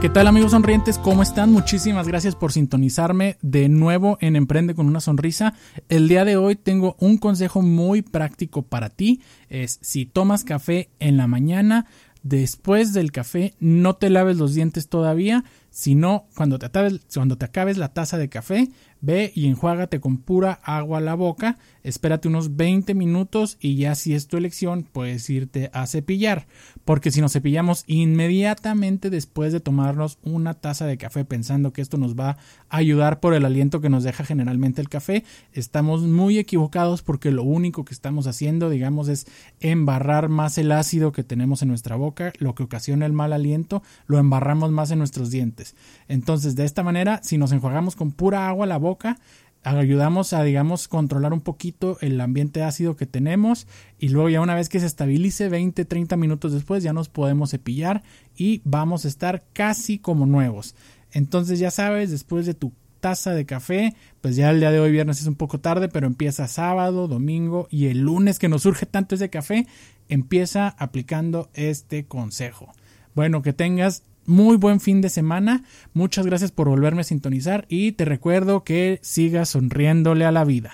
¿Qué tal amigos sonrientes? ¿Cómo están? Muchísimas gracias por sintonizarme de nuevo en Emprende con una sonrisa. El día de hoy tengo un consejo muy práctico para ti. Es si tomas café en la mañana, después del café no te laves los dientes todavía, sino cuando te acabes, cuando te acabes la taza de café, ve y enjuágate con pura agua la boca, espérate unos 20 minutos y ya si es tu elección puedes irte a cepillar, porque si nos cepillamos inmediatamente después de tomarnos una taza de café pensando que esto nos va a ayudar por el aliento que nos deja generalmente el café, estamos muy equivocados porque lo único que estamos haciendo, digamos, es embarrar más el ácido que tenemos en nuestra boca, lo que ocasiona el mal aliento, lo embarramos más en nuestros dientes. Entonces, de esta manera, si nos enjuagamos con pura agua la boca, ayudamos a, digamos, controlar un poquito el ambiente ácido que tenemos y luego ya una vez que se estabilice 20, 30 minutos después ya nos podemos cepillar y vamos a estar casi como nuevos. Entonces ya sabes, después de tu taza de café, pues ya el día de hoy viernes es un poco tarde, pero empieza sábado, domingo y el lunes que nos surge tanto ese café, empieza aplicando este consejo. Bueno, que tengas muy buen fin de semana. Muchas gracias por volverme a sintonizar y te recuerdo que sigas sonriéndole a la vida.